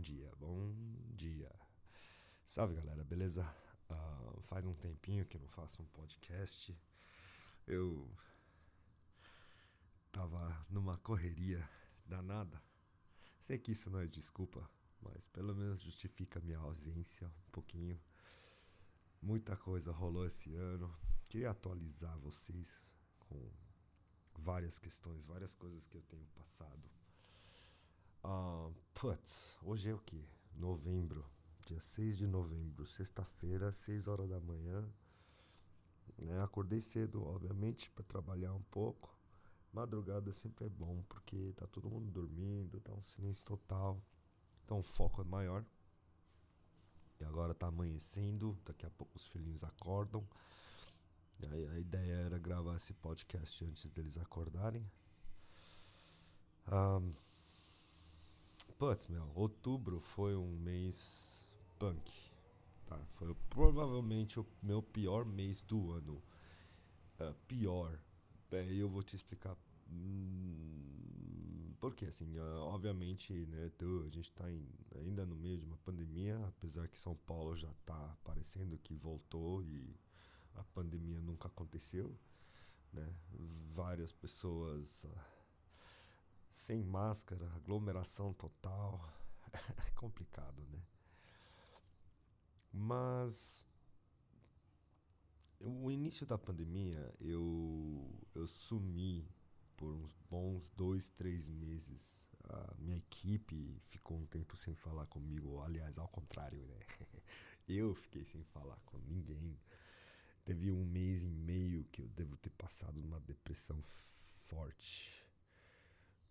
bom dia, bom dia. Salve galera, beleza? Uh, faz um tempinho que eu não faço um podcast. Eu tava numa correria danada. Sei que isso não é desculpa, mas pelo menos justifica minha ausência um pouquinho. Muita coisa rolou esse ano. Queria atualizar vocês com várias questões, várias coisas que eu tenho passado. Uh, putz, hoje é o que? Novembro, dia 6 de novembro, sexta-feira, 6 horas da manhã. Né? Acordei cedo, obviamente, para trabalhar um pouco. Madrugada sempre é bom, porque tá todo mundo dormindo, tá um silêncio total. Então o foco é maior. E agora tá amanhecendo, daqui a pouco os filhinhos acordam. Aí a ideia era gravar esse podcast antes deles acordarem. Um, putz, meu, outubro foi um mês punk. Tá? Foi provavelmente o meu pior mês do ano. Uh, pior. É, eu vou te explicar hum, porque assim, uh, obviamente, né, a gente está ainda no meio de uma pandemia, apesar que São Paulo já está parecendo que voltou e a pandemia nunca aconteceu, né? Várias pessoas uh, sem máscara, aglomeração total, é complicado, né? Mas o início da pandemia eu eu sumi por uns bons dois, três meses. A minha equipe ficou um tempo sem falar comigo, aliás, ao contrário, né? Eu fiquei sem falar com ninguém. Teve um mês e meio que eu devo ter passado numa depressão forte.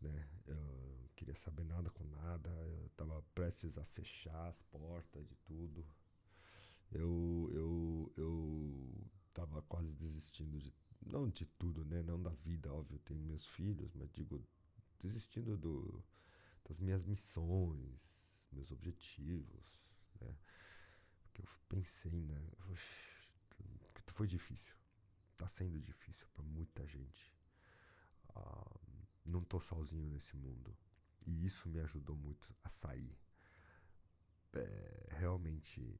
Né? Eu queria saber nada com nada, eu estava prestes a fechar as portas de tudo. Eu, eu, eu tava quase desistindo de. Não de tudo, né? Não da vida, óbvio, tenho meus filhos, mas digo, desistindo do, das minhas missões, meus objetivos, né? Porque eu pensei, né? foi difícil. Tá sendo difícil para muita gente. Uh, não tô sozinho nesse mundo. E isso me ajudou muito a sair. É, realmente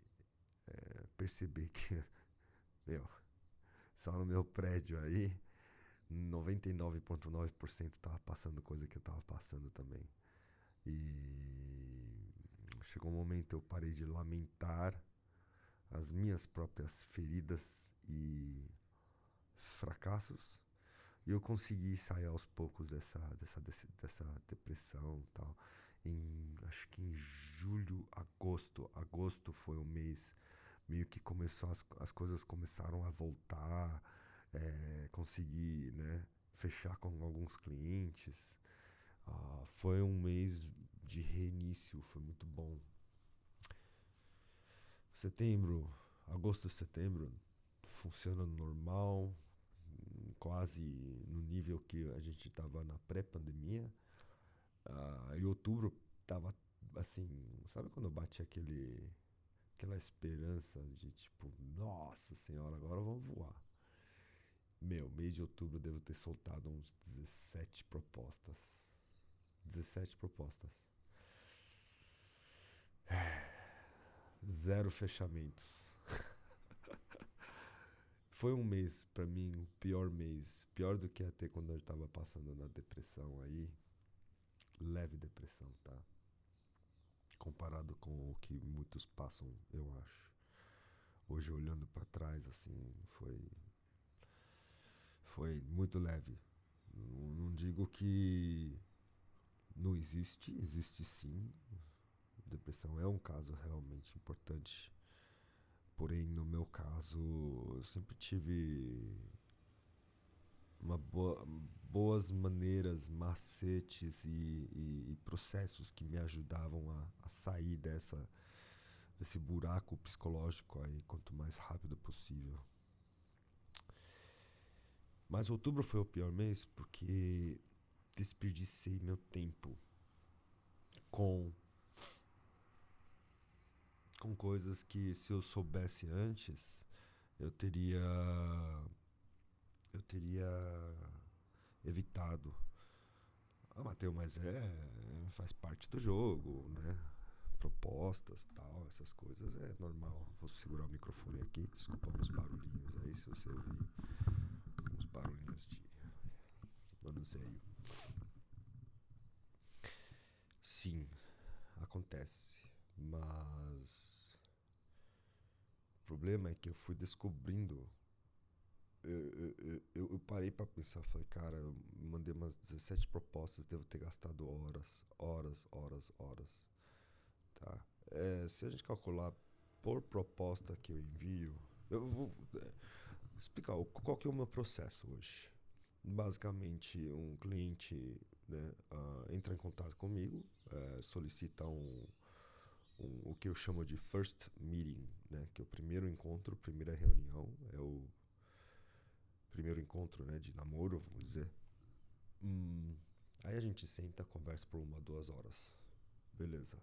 é, perceber que, meu, só no meu prédio aí, 99,9% tava passando coisa que eu tava passando também. E chegou um momento eu parei de lamentar as minhas próprias feridas e fracassos e eu consegui sair aos poucos dessa dessa dessa, depressão tal. Em acho que em julho agosto. Agosto foi o mês meio que começou as, as coisas começaram a voltar é, consegui né fechar com alguns clientes. Ah, foi um mês de reinício foi muito bom. Setembro, agosto, setembro, funciona normal, quase no nível que a gente estava na pré-pandemia. Uh, em outubro tava assim, sabe quando bate aquele aquela esperança de tipo, nossa senhora, agora vamos voar. Meu, mês de outubro eu devo ter soltado uns 17 propostas. 17 propostas. zero fechamentos. Foi um mês, para mim, o pior mês. Pior do que até quando eu estava passando na depressão aí. Leve depressão, tá? Comparado com o que muitos passam, eu acho. Hoje, olhando para trás, assim, foi. Foi muito leve. Não, não digo que não existe, existe sim depressão é um caso realmente importante. Porém, no meu caso, eu sempre tive uma boa, boas maneiras, macetes e, e, e, processos que me ajudavam a, a sair dessa desse buraco psicológico aí quanto mais rápido possível. Mas outubro foi o pior mês porque desperdicei meu tempo com com coisas que se eu soubesse antes, eu teria eu teria evitado. Ah, Mateus, mas é faz parte do jogo, né? propostas, tal, essas coisas é normal. Vou segurar o microfone aqui, desculpa os barulhinhos aí se você ouvir uns barulhinhos de manuseio. Sim, acontece, mas o problema é que eu fui descobrindo eu, eu, eu, parei para pensar, falei, cara, eu mandei umas 17 propostas, devo ter gastado horas, horas, horas, horas. Tá? É, se a gente calcular por proposta que eu envio, eu vou é, explicar qual que é o meu processo hoje. Basicamente, um cliente né, uh, entra em contato comigo, uh, solicita um, um, o que eu chamo de first meeting, né, que é o primeiro encontro, primeira reunião, é o primeiro encontro, né, de namoro, vamos dizer. Hum, aí a gente senta, conversa por uma, duas horas. Beleza.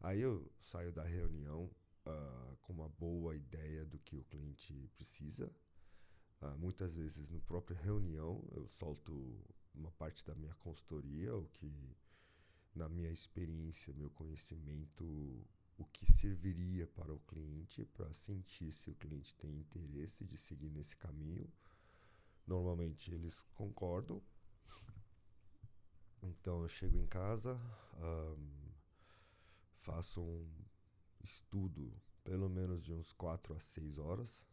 Aí eu saio da reunião uh, com uma boa ideia do que o cliente precisa. Uh, muitas vezes, no próprio reunião, eu solto uma parte da minha consultoria, o que, na minha experiência, meu conhecimento, o que serviria para o cliente, para sentir se o cliente tem interesse de seguir nesse caminho. Normalmente eles concordam. Então eu chego em casa, um, faço um estudo, pelo menos de uns 4 a 6 horas,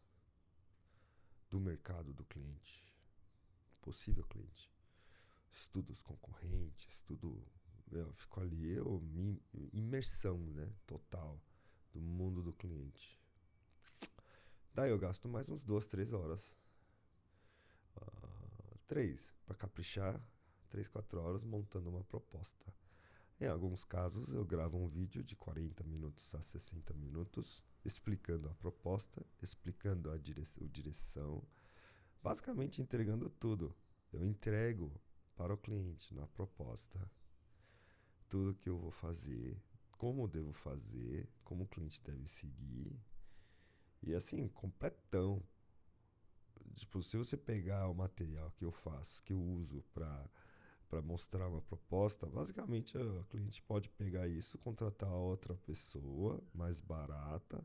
do mercado do cliente, possível cliente. Estudo os concorrentes, estudo eu fico ali, eu me imersão, né, total do mundo do cliente. Daí eu gasto mais uns duas, três horas. Uh, três, para caprichar, três, quatro horas montando uma proposta. Em alguns casos eu gravo um vídeo de 40 minutos a 60 minutos explicando a proposta, explicando a direção, direção basicamente entregando tudo. Eu entrego para o cliente na proposta tudo que eu vou fazer, como devo fazer, como o cliente deve seguir. E assim, completão. Tipo, se você pegar o material que eu faço, que eu uso para para mostrar uma proposta, basicamente o cliente pode pegar isso, contratar outra pessoa mais barata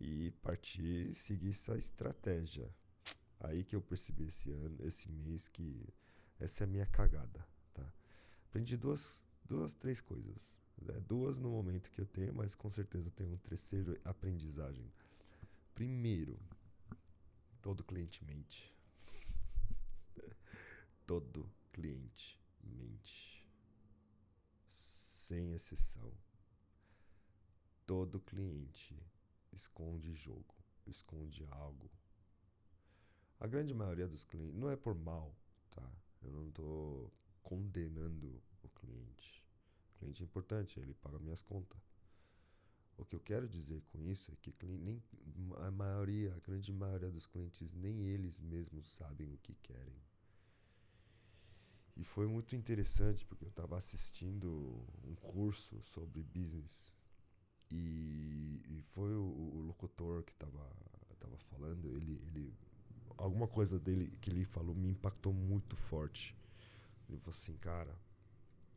e partir seguir essa estratégia. Aí que eu percebi esse ano, esse mês que essa é a minha cagada, tá? Aprendi duas duas, três coisas. Né? Duas no momento que eu tenho, mas com certeza eu tenho um terceiro aprendizagem. Primeiro, todo cliente mente. todo cliente mente. Sem exceção. Todo cliente esconde jogo, esconde algo. A grande maioria dos clientes, não é por mal, tá? Eu não estou condenando o cliente cliente é importante, ele paga minhas contas. O que eu quero dizer com isso é que nem, a maioria, a grande maioria dos clientes, nem eles mesmos sabem o que querem. E foi muito interessante porque eu estava assistindo um curso sobre business e, e foi o, o, locutor que estava tava falando, ele, ele alguma coisa dele que ele falou me impactou muito forte. Ele falou assim, cara,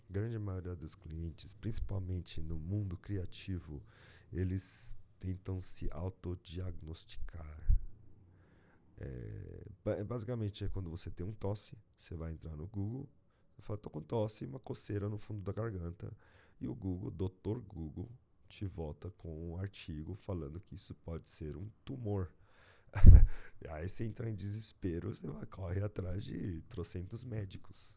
grande maioria dos clientes, principalmente no mundo criativo, eles tentam se autodiagnosticar. É, é, basicamente é quando você tem um tosse, você vai entrar no Google, fala, tô com tosse e uma coceira no fundo da garganta, e o Google, Dr. Google, te volta com um artigo falando que isso pode ser um tumor. aí você entra em desespero, você vai correr atrás de trocentos médicos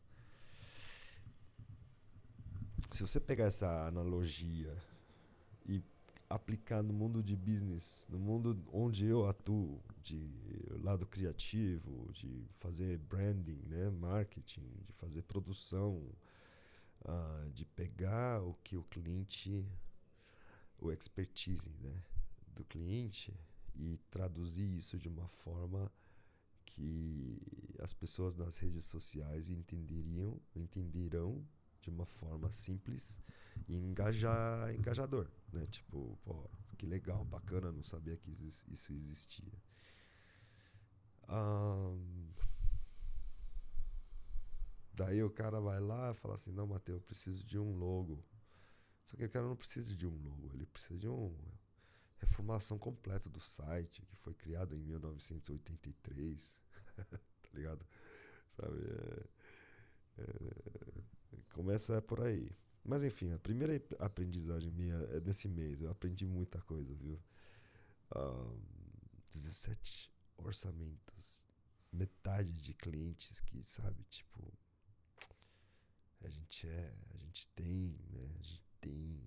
se você pegar essa analogia e aplicar no mundo de business, no mundo onde eu atuo, de lado criativo, de fazer branding, né, marketing, de fazer produção, uh, de pegar o que o cliente, o expertise, né, do cliente e traduzir isso de uma forma que as pessoas nas redes sociais entenderiam, entenderão de uma forma simples e engajar, engajador, né? Tipo, pô, que legal, bacana, não sabia que isso existia. Um, daí o cara vai lá e fala assim, não, Matheus, eu preciso de um logo. Só que o cara não precisa de um logo, ele precisa de uma reformulação completa do site, que foi criado em 1983, tá ligado? Sabe? É, é, começa por aí. Mas enfim, a primeira aprendizagem minha é nesse mês. Eu aprendi muita coisa, viu? Um, 17 orçamentos. Metade de clientes que, sabe, tipo. A gente é. A gente tem, né? A gente tem.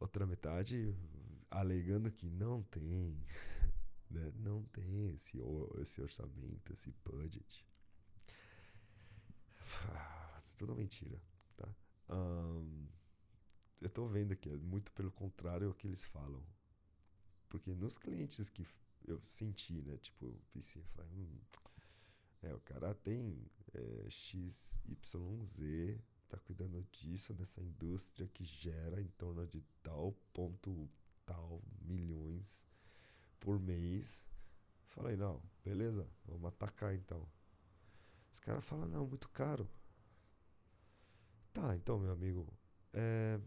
Outra metade alegando que não tem. Né? Não tem esse, esse orçamento, esse budget. Tudo mentira, tá? Eu tô vendo que é muito pelo contrário o que eles falam. Porque nos clientes que eu senti, né? Tipo, eu pensei, falei, hum, é, o cara tem é, XYZ, tá cuidando disso, dessa indústria que gera em torno de tal ponto, tal milhões por mês. Falei, não, beleza, vamos atacar então. Os caras falam, não, muito caro. Tá, então, meu amigo, é,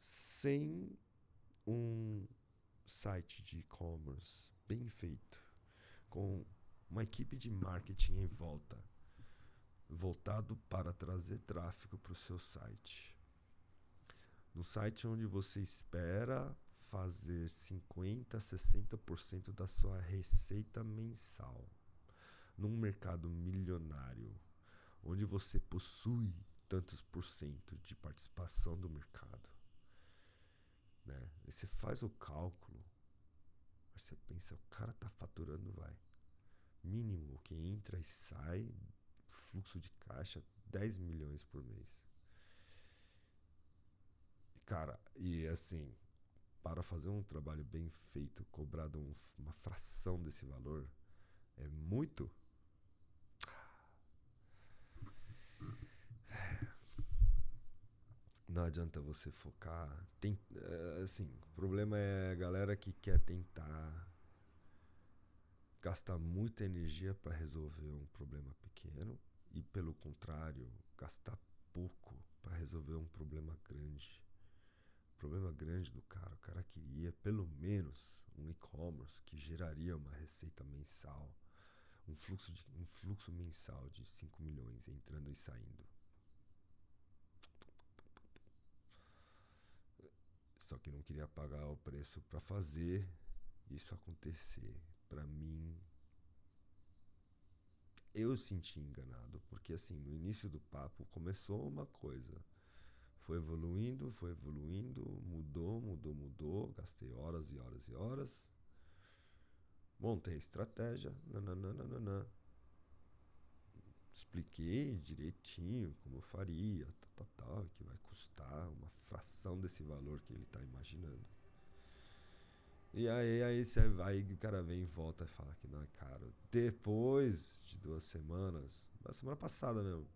sem um site de e-commerce bem feito, com uma equipe de marketing em volta, voltado para trazer tráfego para o seu site. No site onde você espera fazer 50, 60% da sua receita mensal. Num mercado milionário, onde você possui tantos por cento de participação do mercado. Né? E você faz o cálculo, você pensa, o cara tá faturando, vai. Mínimo, o que entra e sai, fluxo de caixa, 10 milhões por mês. Cara, e assim, para fazer um trabalho bem feito, cobrado um, uma fração desse valor, é muito. Não adianta você focar. Tem, é, assim, o problema é a galera que quer tentar gastar muita energia para resolver um problema pequeno e, pelo contrário, gastar pouco para resolver um problema grande problema grande do cara. O cara queria pelo menos um e-commerce que geraria uma receita mensal, um fluxo, de, um fluxo mensal de 5 milhões entrando e saindo. Só que não queria pagar o preço para fazer isso acontecer. Para mim, eu senti enganado, porque assim, no início do papo começou uma coisa foi evoluindo, foi evoluindo, mudou, mudou, mudou. Gastei horas e horas e horas. Montei estratégia. Nananana. Expliquei direitinho como eu faria, tal, tal, tal, que vai custar uma fração desse valor que ele está imaginando. E aí, aí, você vai, o cara vem e volta e fala que não é caro. Depois de duas semanas, na semana passada mesmo,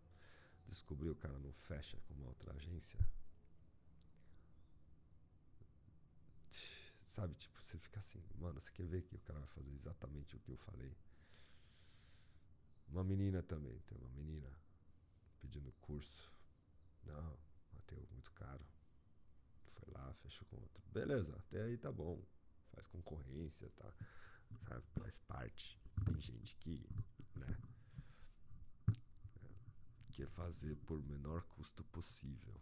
descobriu o cara não fecha com uma outra agência. Sabe, tipo, você fica assim, mano, você quer ver que o cara vai fazer exatamente o que eu falei? Uma menina também, tem uma menina pedindo curso. Não, Mateu, muito caro. Foi lá, fechou com outro. Beleza, até aí tá bom. Faz concorrência, tá? Sabe, faz parte. Tem gente que, né? quer fazer por menor custo possível.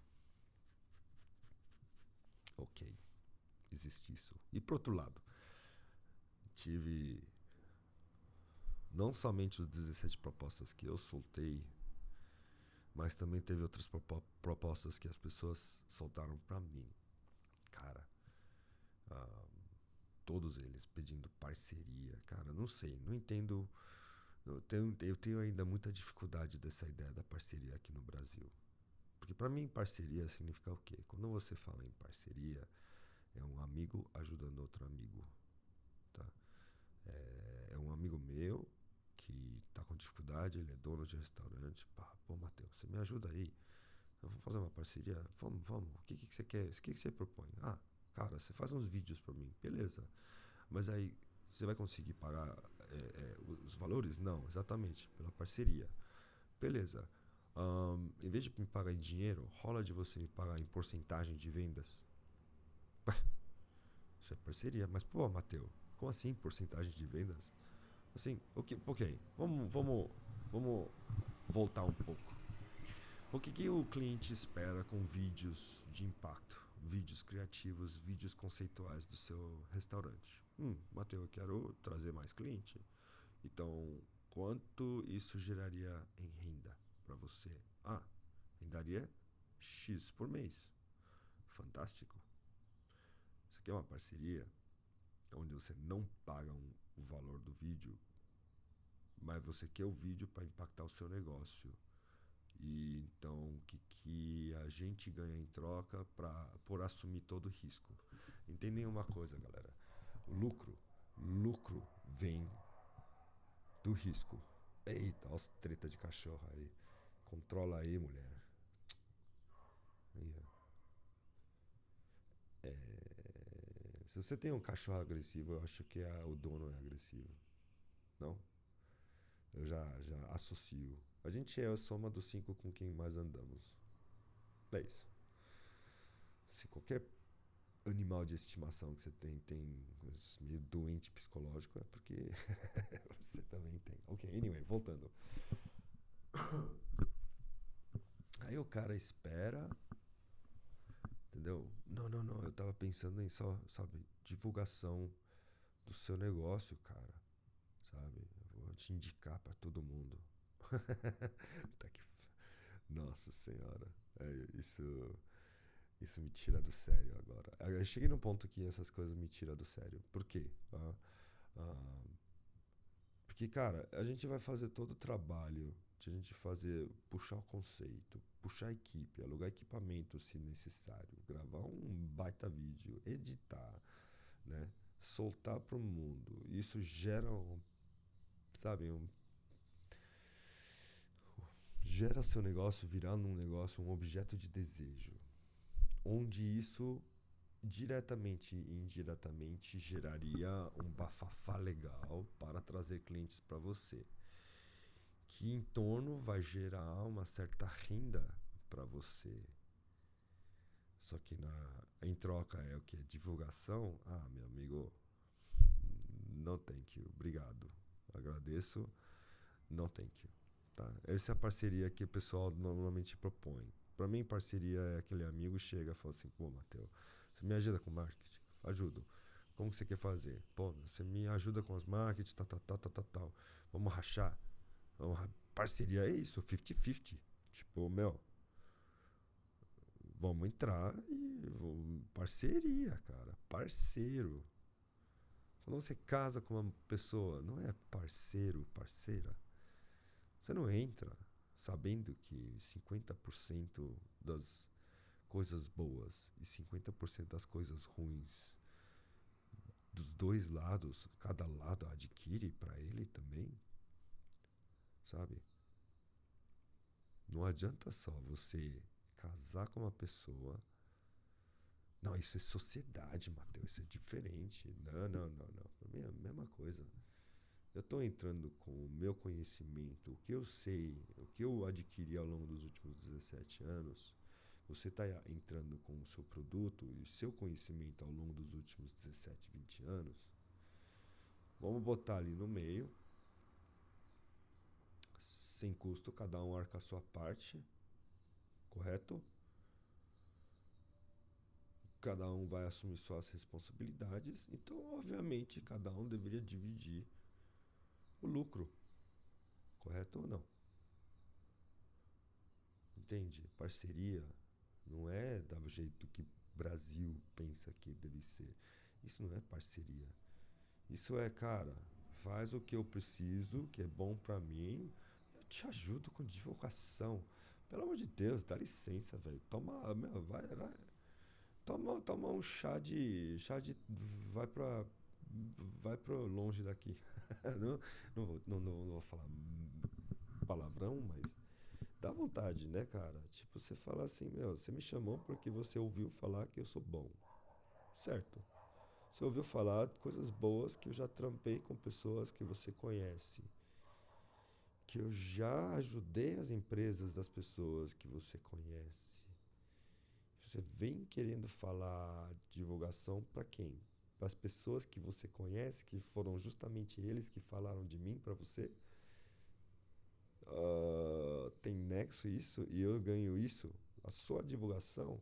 Ok, existe isso. E por outro lado, tive não somente os 17 propostas que eu soltei, mas também teve outras propostas que as pessoas soltaram para mim. Cara, uh, todos eles pedindo parceria. Cara, não sei, não entendo eu tenho, eu tenho ainda muita dificuldade dessa ideia da parceria aqui no Brasil. Porque para mim parceria significa o quê? Quando você fala em parceria, é um amigo ajudando outro amigo. Tá? É, é um amigo meu que está com dificuldade, ele é dono de restaurante. Pá, pô, Matheus, você me ajuda aí. Vamos fazer uma parceria? Vamos, vamos. O que, que você quer? O que, que você propõe? Ah, cara, você faz uns vídeos para mim. Beleza. Mas aí, você vai conseguir pagar é, é, os valores? Não, exatamente, pela parceria. Beleza. Um, em vez de me pagar em dinheiro, rola de você me pagar em porcentagem de vendas. Isso é parceria. Mas, pô, Mateu, como assim porcentagem de vendas? Assim, ok, ok. Vamos, vamos, vamos voltar um pouco. O que, que o cliente espera com vídeos de impacto? Vídeos criativos, vídeos conceituais do seu restaurante. Hum, Mateu, eu quero trazer mais cliente. Então, quanto isso geraria em renda para você? Ah, rendaria X por mês. Fantástico. Isso aqui é uma parceria onde você não paga um, o valor do vídeo, mas você quer o vídeo para impactar o seu negócio. E então, o que, que a gente ganha em troca pra, por assumir todo o risco? Entendem uma coisa, galera. O lucro, lucro vem do risco. Eita, olha as treta de cachorro aí. Controla aí, mulher. É, se você tem um cachorro agressivo, eu acho que é, o dono é agressivo. Não? Eu já, já associo. A gente é a soma dos cinco com quem mais andamos. É isso. Se qualquer animal de estimação que você tem tem meio doente psicológico, é porque você também tem. Ok, anyway, voltando. Aí o cara espera. Entendeu? Não, não, não. Eu tava pensando em só, sabe, divulgação do seu negócio, cara. Sabe? Eu vou te indicar para todo mundo. tá que... Nossa Senhora. É, isso isso me tira do sério agora. Eu cheguei num ponto que essas coisas me tiram do sério. Por quê? Ah, ah, porque, cara, a gente vai fazer todo o trabalho de a gente fazer, puxar o conceito, puxar equipe, alugar equipamento se necessário, gravar um baita vídeo, editar, né? Soltar para o mundo. Isso gera um, sabe, um gera seu negócio virar num negócio, um objeto de desejo onde isso diretamente e indiretamente geraria um bafafá legal para trazer clientes para você, que em torno vai gerar uma certa renda para você. Só que na, em troca é o que? Divulgação? Ah, meu amigo, não thank you, obrigado. Agradeço, não thank you. Tá? Essa é a parceria que o pessoal normalmente propõe. Para mim, parceria é aquele amigo chega e fala assim: pô, Matheus, você me ajuda com marketing? Ajudo. Como que você quer fazer? Pô, você me ajuda com os marketing, tal, tal, tal, tal, tal. Vamos rachar? Vamos ra... Parceria é isso, 50-50. Tipo, meu, vamos entrar e parceria, cara. Parceiro. Quando você casa com uma pessoa, não é parceiro, parceira. Você não entra sabendo que 50% das coisas boas e 50% das coisas ruins dos dois lados, cada lado adquire para ele também, sabe? Não adianta só você casar com uma pessoa. Não, isso é sociedade, Mateus, isso é diferente. Não, não, não, não. Para mim é a mesma coisa eu estou entrando com o meu conhecimento, o que eu sei, o que eu adquiri ao longo dos últimos 17 anos, você está entrando com o seu produto e o seu conhecimento ao longo dos últimos 17, 20 anos, vamos botar ali no meio, sem custo, cada um arca a sua parte, correto? Cada um vai assumir suas responsabilidades, então, obviamente, cada um deveria dividir o lucro. Correto ou não? Entende? Parceria não é do jeito que Brasil pensa que deve ser. Isso não é parceria. Isso é, cara, faz o que eu preciso, que é bom para mim, te ajudo com divulgação. Pelo amor de Deus, dá licença, velho. Toma, meu, vai, vai. Toma, toma um chá de, chá de, vai para, vai para longe daqui. não, não, vou, não, não, não vou falar palavrão, mas dá vontade, né, cara? Tipo, você fala assim, meu, você me chamou porque você ouviu falar que eu sou bom. Certo. Você ouviu falar coisas boas que eu já trampei com pessoas que você conhece. Que eu já ajudei as empresas das pessoas que você conhece. Você vem querendo falar divulgação para quem? Para as pessoas que você conhece, que foram justamente eles que falaram de mim para você? Uh, tem nexo isso e eu ganho isso? A sua divulgação?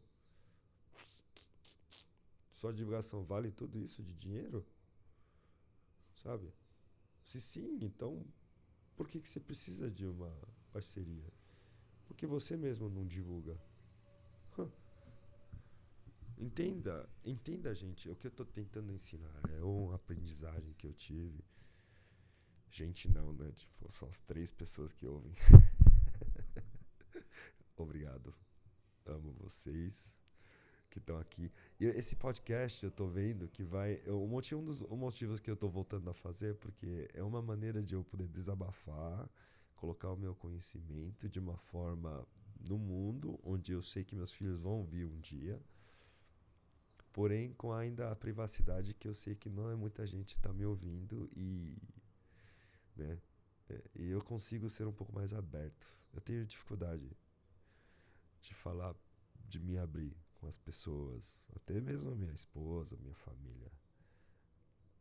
Sua divulgação vale tudo isso de dinheiro? Sabe? Se sim, então por que, que você precisa de uma parceria? Porque você mesmo não divulga. Entenda, entenda, gente. O que eu estou tentando ensinar é uma aprendizagem que eu tive. Gente, não, né? Tipo, são as três pessoas que ouvem. Obrigado. Amo vocês que estão aqui. E esse podcast eu tô vendo que vai. Eu, um, motivo, um dos um motivos que eu tô voltando a fazer, porque é uma maneira de eu poder desabafar, colocar o meu conhecimento de uma forma no mundo, onde eu sei que meus filhos vão vir um dia. Porém, com ainda a privacidade que eu sei que não é muita gente está me ouvindo e. Né? É, e eu consigo ser um pouco mais aberto. Eu tenho dificuldade de falar, de me abrir com as pessoas, até mesmo a minha esposa, minha família.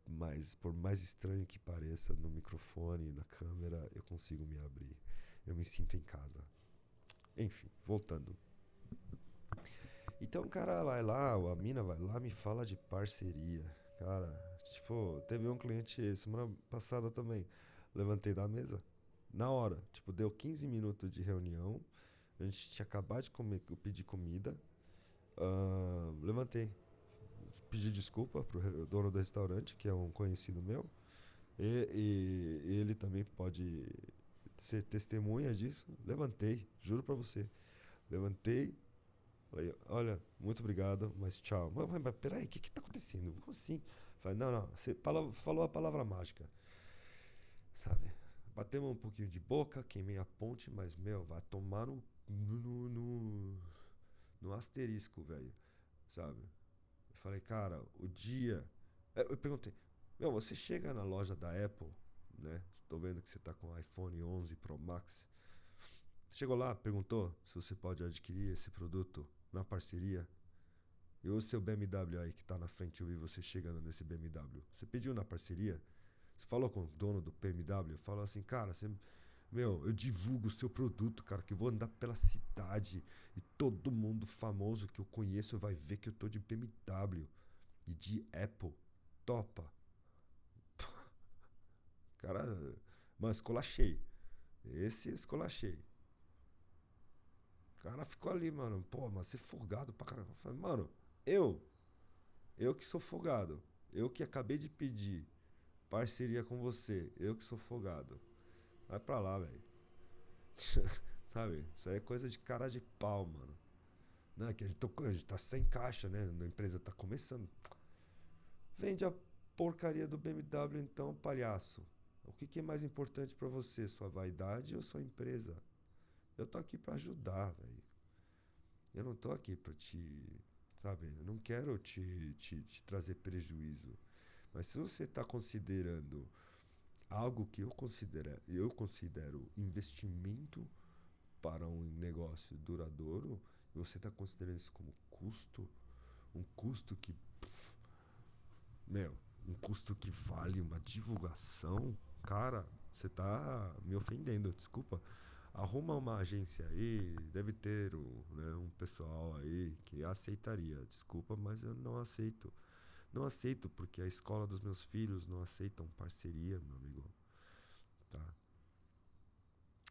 Mas por mais estranho que pareça no microfone na câmera, eu consigo me abrir. Eu me sinto em casa. Enfim, voltando. Então o cara vai lá, a mina vai lá, me fala de parceria. Cara, tipo, teve um cliente semana passada também. Levantei da mesa. Na hora, tipo, deu 15 minutos de reunião. A gente tinha acabado de comer, eu pedi comida. Uh, levantei. Pedi desculpa pro dono do restaurante, que é um conhecido meu. E, e, ele também pode ser testemunha disso. Levantei, juro para você. Levantei, falei, olha, muito obrigado, mas tchau. Mas, mas, mas peraí, o que que tá acontecendo? Como assim? Falei, não, não, você falou, falou a palavra mágica. Sabe? Batemos um pouquinho de boca, queimei a ponte, mas, meu, vai tomar no, no, no no asterisco, velho. Sabe? Eu falei, cara, o dia. É, eu perguntei, meu, você chega na loja da Apple, né? Estou vendo que você está com iPhone 11 Pro Max. Chegou lá, perguntou se você pode adquirir esse produto na parceria. E o seu BMW aí que está na frente, eu vi você chegando nesse BMW. Você pediu na parceria? Você falou com o dono do BMW? Falou assim, cara, você meu, eu divulgo o seu produto, cara, que eu vou andar pela cidade e todo mundo famoso que eu conheço vai ver que eu tô de BMW e de Apple. Topa. Cara, mano, escolachei. Esse escolachei. O cara ficou ali, mano. Pô, mas você é folgado pra caramba. Eu falei, mano, eu. Eu que sou folgado. Eu que acabei de pedir parceria com você. Eu que sou folgado. Vai pra lá, velho. Sabe? Isso aí é coisa de cara de pau, mano. Não, é que a gente, tô, a gente tá sem caixa, né? A empresa tá começando. Vende a porcaria do BMW então, palhaço. O que, que é mais importante para você? Sua vaidade ou sua empresa? Eu tô aqui para ajudar, velho. Eu não tô aqui para te. Sabe? Eu não quero te, te, te trazer prejuízo. Mas se você está considerando algo que eu considero, eu considero investimento para um negócio duradouro, você está considerando isso como custo, um custo que, meu, um custo que vale uma divulgação, cara, você está me ofendendo, desculpa. Arruma uma agência aí, deve ter né, um pessoal aí que aceitaria. Desculpa, mas eu não aceito. Não aceito porque a escola dos meus filhos não aceitam parceria, meu amigo. Tá?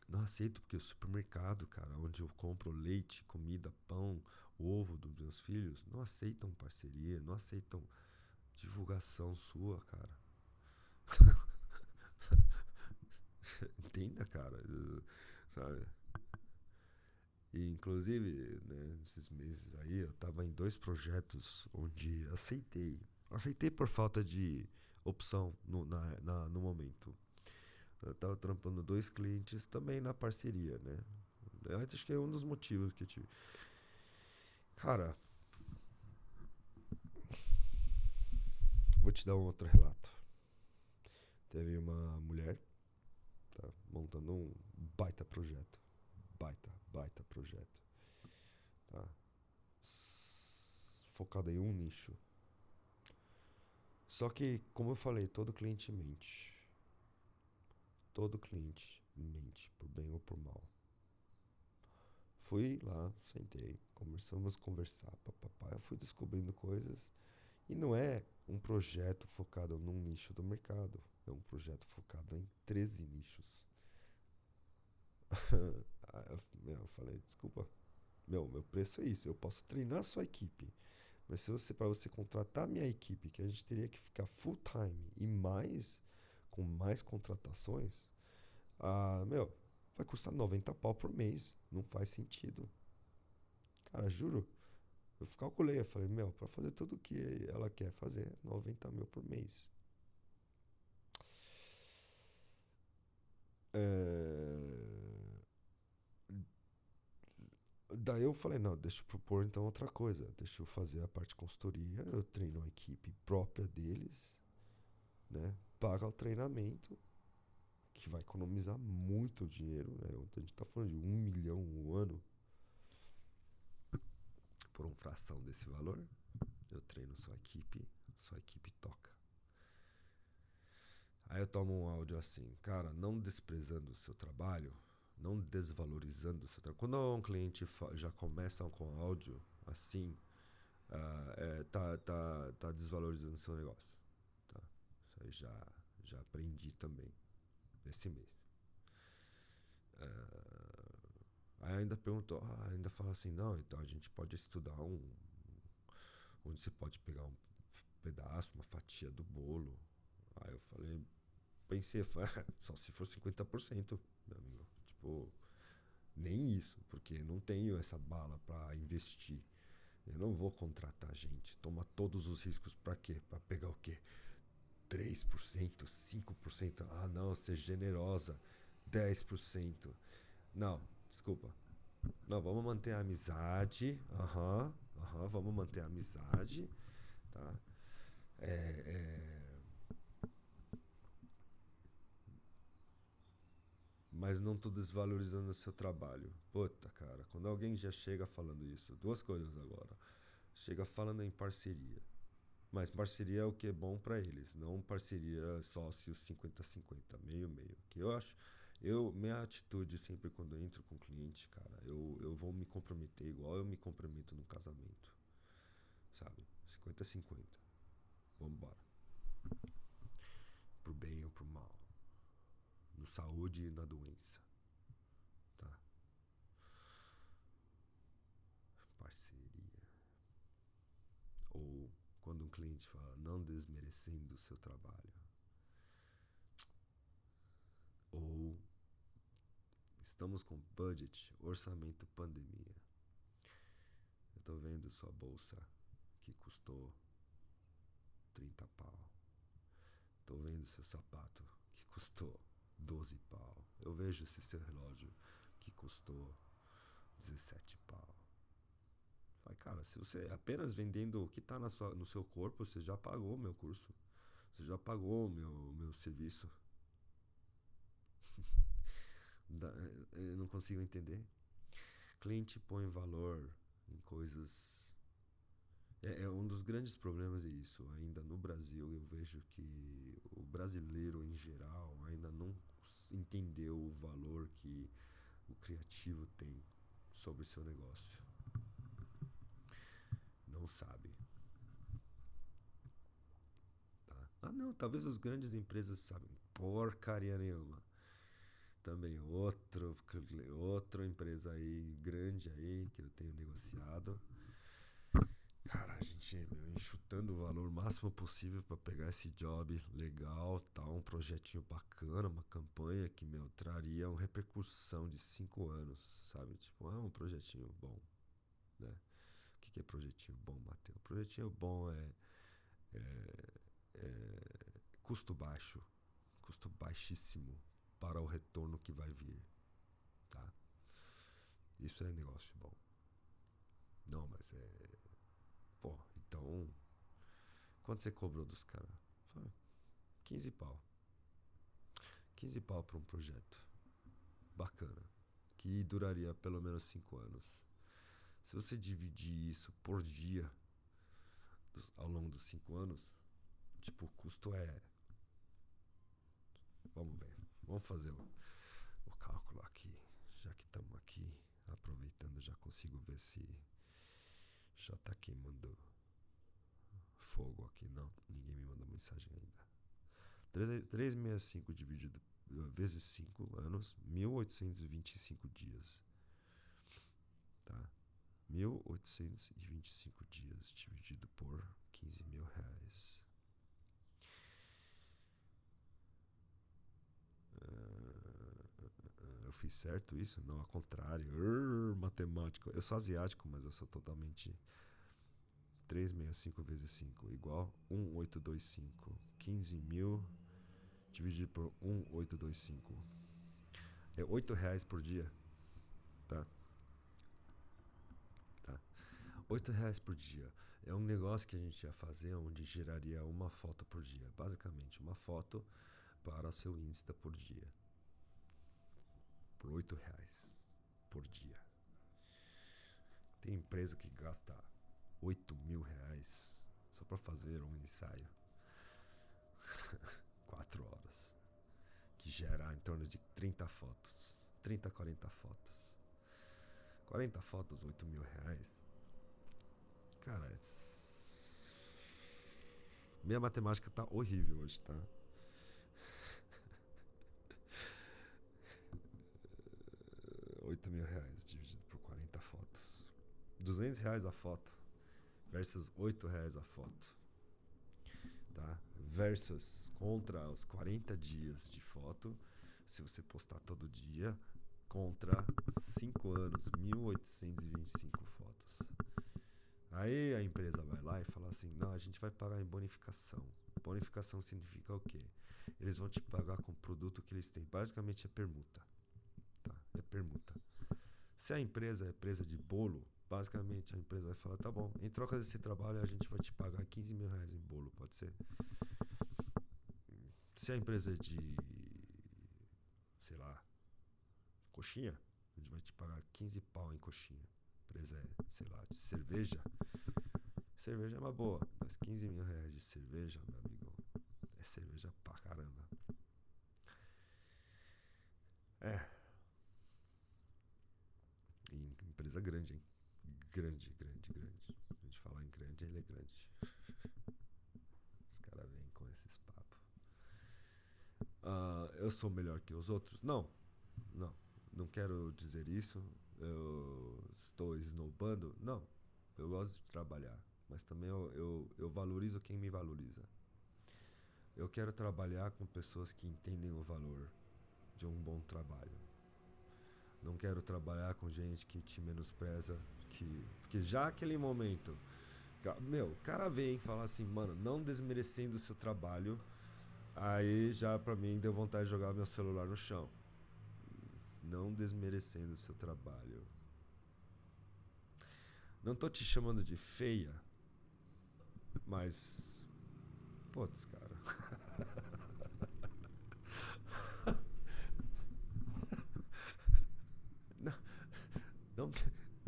Não aceito porque o supermercado, cara, onde eu compro leite, comida, pão, ovo dos meus filhos, não aceitam parceria, não aceitam divulgação sua, cara. Entenda, cara. Sabe? E, inclusive, né, nesses meses aí, eu estava em dois projetos onde aceitei. Aceitei por falta de opção no, na, na, no momento. Eu estava trampando dois clientes também na parceria, né? Eu acho que é um dos motivos que eu tive. Cara, vou te dar um outro relato. Teve uma mulher, tá? Montando um baita projeto. Baita, baita projeto. Tá? Focado em um nicho. Só que, como eu falei, todo cliente mente. Todo cliente mente, por bem ou por mal. Fui lá, sentei, começamos a conversar, papapá. Eu fui descobrindo coisas. E não é um projeto focado num nicho do mercado. É um projeto focado em 13 nichos. eu falei, desculpa. Meu, meu preço é isso. Eu posso treinar a sua equipe. Mas se você, para você contratar minha equipe, que a gente teria que ficar full time e mais, com mais contratações, ah, meu, vai custar 90 pau por mês. Não faz sentido. Cara, juro. Eu calculei, eu falei, meu, para fazer tudo o que ela quer fazer, 90 mil por mês. É... Daí eu falei, não, deixa eu propor então outra coisa. Deixa eu fazer a parte de consultoria, eu treino a equipe própria deles, né? Paga o treinamento, que vai economizar muito dinheiro, né? A gente está falando de um milhão um ano por uma fração desse valor. Eu treino sua equipe, sua equipe toca. Aí eu tomo um áudio assim, cara, não desprezando o seu trabalho, não desvalorizando o seu trabalho. Quando um cliente já começa com áudio assim, uh, é, tá, tá, tá desvalorizando o seu negócio. Tá? Isso aí já, já aprendi também esse mês. Uh, aí ainda perguntou, ah, ainda fala assim, não, então a gente pode estudar um. onde você pode pegar um pedaço, uma fatia do bolo. Aí eu falei, pensei, só se for 50%, meu amigo. Tipo, nem isso, porque não tenho essa bala para investir. Eu não vou contratar gente, tomar todos os riscos para quê? Para pegar o quê? 3%, 5%. Ah, não, ser generosa. 10%. Não, desculpa. Não, vamos manter a amizade. Aham, uhum, aham, uhum, vamos manter a amizade. Tá? É, é... Mas não tô desvalorizando o seu trabalho. Puta, cara, quando alguém já chega falando isso, duas coisas agora. Chega falando em parceria. Mas parceria é o que é bom para eles, não parceria sócio 50-50, meio-meio. Que eu acho, eu, minha atitude sempre quando eu entro com cliente, cara, eu, eu vou me comprometer igual eu me comprometo no casamento. Sabe? 50-50. Vamos embora. Pro bem ou pro mal. No saúde e na doença. Tá? Parceria. Ou quando um cliente fala, não desmerecendo o seu trabalho. Ou estamos com budget, orçamento pandemia. Eu estou vendo sua bolsa que custou 30 pau. Estou vendo seu sapato que custou 12 pau. Eu vejo esse seu relógio que custou 17 pau. Falei, cara, se você apenas vendendo o que está no seu corpo, você já pagou o meu curso. Você já pagou o meu, meu serviço. Eu não consigo entender. Cliente põe valor em coisas. É, é, um dos grandes problemas é isso. Ainda no Brasil, eu vejo que o brasileiro em geral ainda não entendeu o valor que o criativo tem sobre o seu negócio não sabe. Tá? Ah, não, talvez as grandes empresas sabem. Porcaria nenhuma. Também outro, outra empresa aí, grande aí, que eu tenho negociado. Cara, a gente meu, enxutando o valor máximo possível para pegar esse job legal, tal, um projetinho bacana, uma campanha que meu traria uma repercussão de cinco anos, sabe? Tipo, é um projetinho bom, né? que, que é projetinho bom, Matheus? Projetinho bom é, é, é custo baixo, custo baixíssimo para o retorno que vai vir. Tá? Isso é negócio bom. Não, mas é. Então. Quanto você cobrou dos caras? 15 pau. 15 pau para um projeto bacana, que duraria pelo menos 5 anos. Se você dividir isso por dia dos, ao longo dos 5 anos, tipo, o custo é. Vamos ver. Vamos fazer o, o cálculo aqui. Já que estamos aqui, aproveitando, já consigo ver se já está queimando fogo aqui. Não, ninguém me mandou mensagem ainda. 365 dividido vezes 5 anos, 1825 dias. Tá? 1825 dias dividido por 15 mil reais. Uh, eu fiz certo isso? Não, ao contrário. Matemático. Eu sou asiático, mas eu sou totalmente 365 vezes 5 igual 1825. 15 mil dividido por 1825. É 8 reais por dia. Tá? Tá. 8 reais por dia. É um negócio que a gente ia fazer onde geraria uma foto por dia. Basicamente, uma foto para o seu Insta por dia. Por 8 reais por dia. Tem empresa que gasta 8 mil reais só para fazer um ensaio. Quatro horas. Que gera em torno de 30 fotos. 30, 40 fotos. 40 fotos, 8 mil reais. Cara, é... minha matemática tá horrível hoje, tá? Oito mil reais dividido por 40 fotos. 200 reais a foto versus 8 reais a foto. Tá? Versus contra os 40 dias de foto, se você postar todo dia, contra 5 anos, 1825 fotos. Aí a empresa vai lá e fala assim: não, a gente vai pagar em bonificação. Bonificação significa o quê? Eles vão te pagar com o produto que eles têm. Basicamente é permuta. Tá? É permuta. Se a empresa é empresa de bolo, Basicamente, a empresa vai falar: tá bom, em troca desse trabalho, a gente vai te pagar 15 mil reais em bolo, pode ser? Se a empresa é de, sei lá, coxinha, a gente vai te pagar 15 pau em coxinha. A empresa é, sei lá, de cerveja. Cerveja é uma boa, mas 15 mil reais de cerveja, meu amigo, é cerveja pra caramba. É. E empresa grande, hein? Grande, grande, grande. A gente falar em grande, ele é grande. Os caras vêm com esses papos. Uh, eu sou melhor que os outros? Não, não. Não quero dizer isso. Eu estou esnobando? Não. Eu gosto de trabalhar, mas também eu, eu, eu valorizo quem me valoriza. Eu quero trabalhar com pessoas que entendem o valor de um bom trabalho. Não quero trabalhar com gente que te menospreza que. Porque já aquele momento. Meu, o cara vem e fala assim, mano, não desmerecendo o seu trabalho. Aí já pra mim deu vontade de jogar meu celular no chão. Não desmerecendo o seu trabalho. Não tô te chamando de feia, mas. Putz, cara. não, não,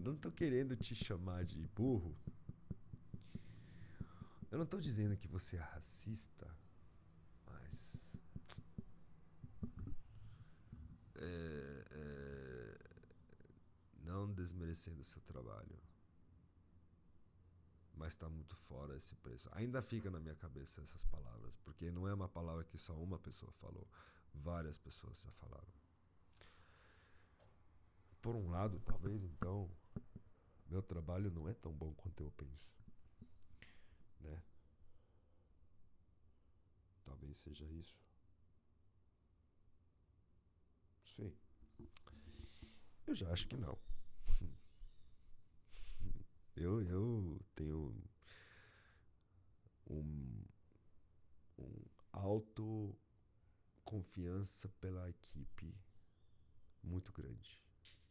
não tô querendo te chamar de burro. Eu não tô dizendo que você é racista, mas. É, é, não desmerecendo o seu trabalho. Mas está muito fora esse preço. Ainda fica na minha cabeça essas palavras, porque não é uma palavra que só uma pessoa falou. Várias pessoas já falaram. Por um lado, talvez então meu trabalho não é tão bom quanto eu penso. Né? Talvez seja isso. Sei. Eu já acho que não. Eu, eu tenho um, um autoconfiança pela equipe muito grande.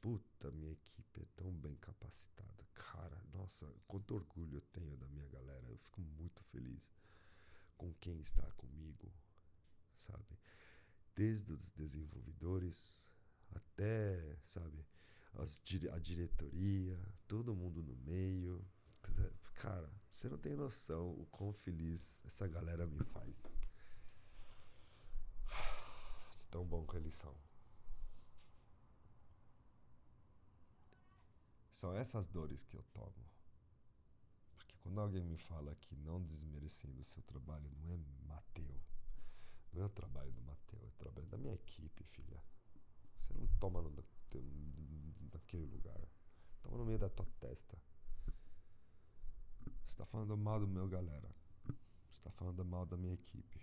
Puta, minha equipe é tão bem capacitada. Cara, nossa, quanto orgulho eu tenho da minha galera. Eu fico muito feliz com quem está comigo, sabe? desde os desenvolvedores até, sabe, as, a diretoria, todo mundo no meio. Cara, você não tem noção o quão feliz essa galera me faz. Tão bom que eles são. São essas dores que eu tomo. Porque quando alguém me fala que não desmerecendo o seu trabalho não é Mateu, não é o trabalho do Mateu, é o trabalho da minha equipe, filha. Você não toma no, naquele lugar. Toma no meio da tua testa. Você está falando mal do meu galera. Você está falando mal da minha equipe.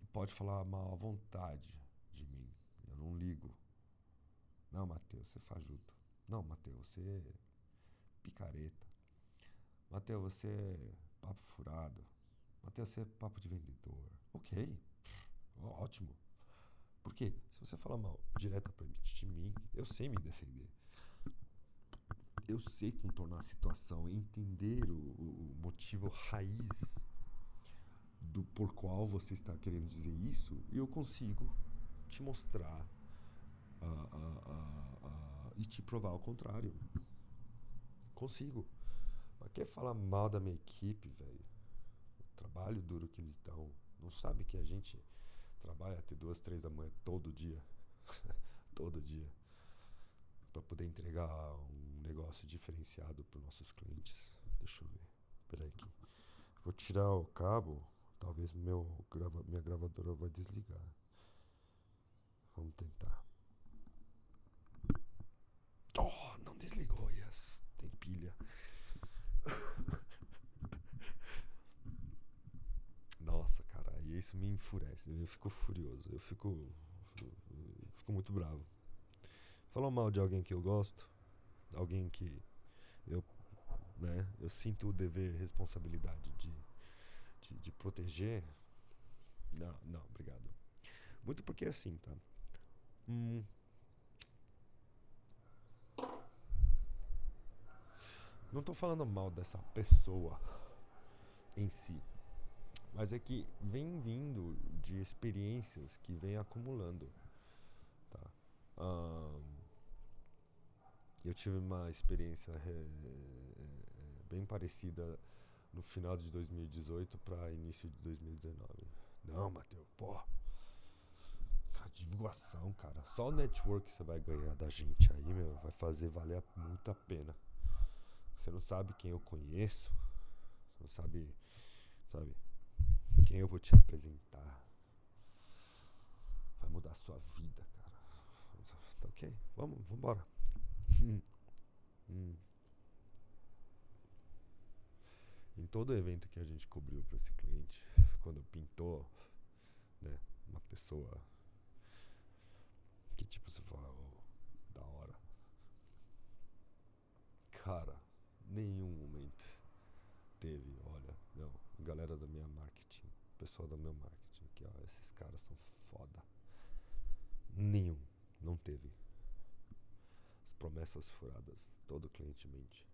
E pode falar mal à vontade de mim. Eu não ligo. Não, Mateus, você fajuto. Não, Mateus, você é picareta. Mateus, você é papo furado. Mateus, você é papo de vendedor. Ok, ótimo. Por quê? Se você falar mal diretamente de mim, eu sei me defender. Eu sei contornar a situação, entender o, o motivo raiz do por qual você está querendo dizer isso, e eu consigo te mostrar uh, uh, e te provar o contrário. Consigo. Mas quer falar mal da minha equipe, velho? O trabalho duro que eles dão. Não sabe que a gente trabalha até duas, três da manhã todo dia. todo dia. Para poder entregar um negócio diferenciado para os nossos clientes. Deixa eu ver. Espera aqui. Vou tirar o cabo. Talvez meu grava, minha gravadora vai desligar. Vamos tentar. Oh, não desligou, yes. Tem pilha. Nossa, cara, e isso me enfurece. Eu fico furioso. Eu fico, fico muito bravo. Falar mal de alguém que eu gosto, alguém que eu, né, eu sinto o dever, responsabilidade de, de, de proteger. Não, não, obrigado. Muito porque é assim, tá? Hum. Não estou falando mal dessa pessoa em si, mas é que vem vindo de experiências que vem acumulando. Tá? Um, eu tive uma experiência é, bem parecida no final de 2018 para início de 2019. Não, Matheus, pô. A divulgação, cara. Só o network você vai ganhar da gente aí, meu, vai fazer valer muito a pena. Você não sabe quem eu conheço. Você não sabe, sabe, quem eu vou te apresentar. Vai mudar a sua vida, cara. Tá ok? Vamos, vamos embora. Hum. Hum. Em todo evento que a gente cobriu para esse cliente, quando pintou, né, uma pessoa que tipo você fala, oh, da hora. Cara, nenhum momento teve, olha, não, galera da minha marketing, pessoal da meu marketing, que ó, esses caras são foda. Nenhum, não teve. As promessas furadas, todo cliente mente.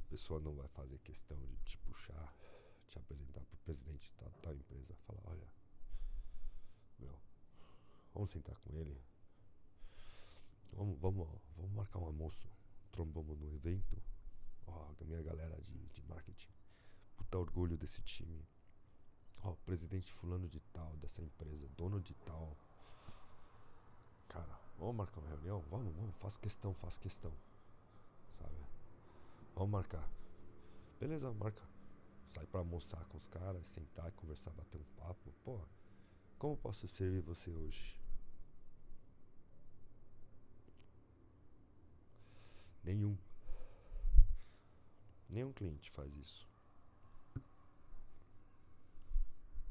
A pessoa não vai fazer questão de te puxar, te apresentar pro presidente da tal empresa, falar, olha, meu, vamos sentar com ele, Vamos, vamos, vamos marcar um almoço. Trombamos no evento. Ó, a minha galera de, de marketing. Puta orgulho desse time. Ó, presidente fulano de tal, dessa empresa, dono de tal. Cara, vamos marcar uma reunião? Vamos, vamos, faço questão, faço questão. Sabe? Vamos marcar. Beleza, marca. Sai pra almoçar com os caras, sentar, conversar, bater um papo. Pô, como posso servir você hoje? Nenhum. Nenhum cliente faz isso.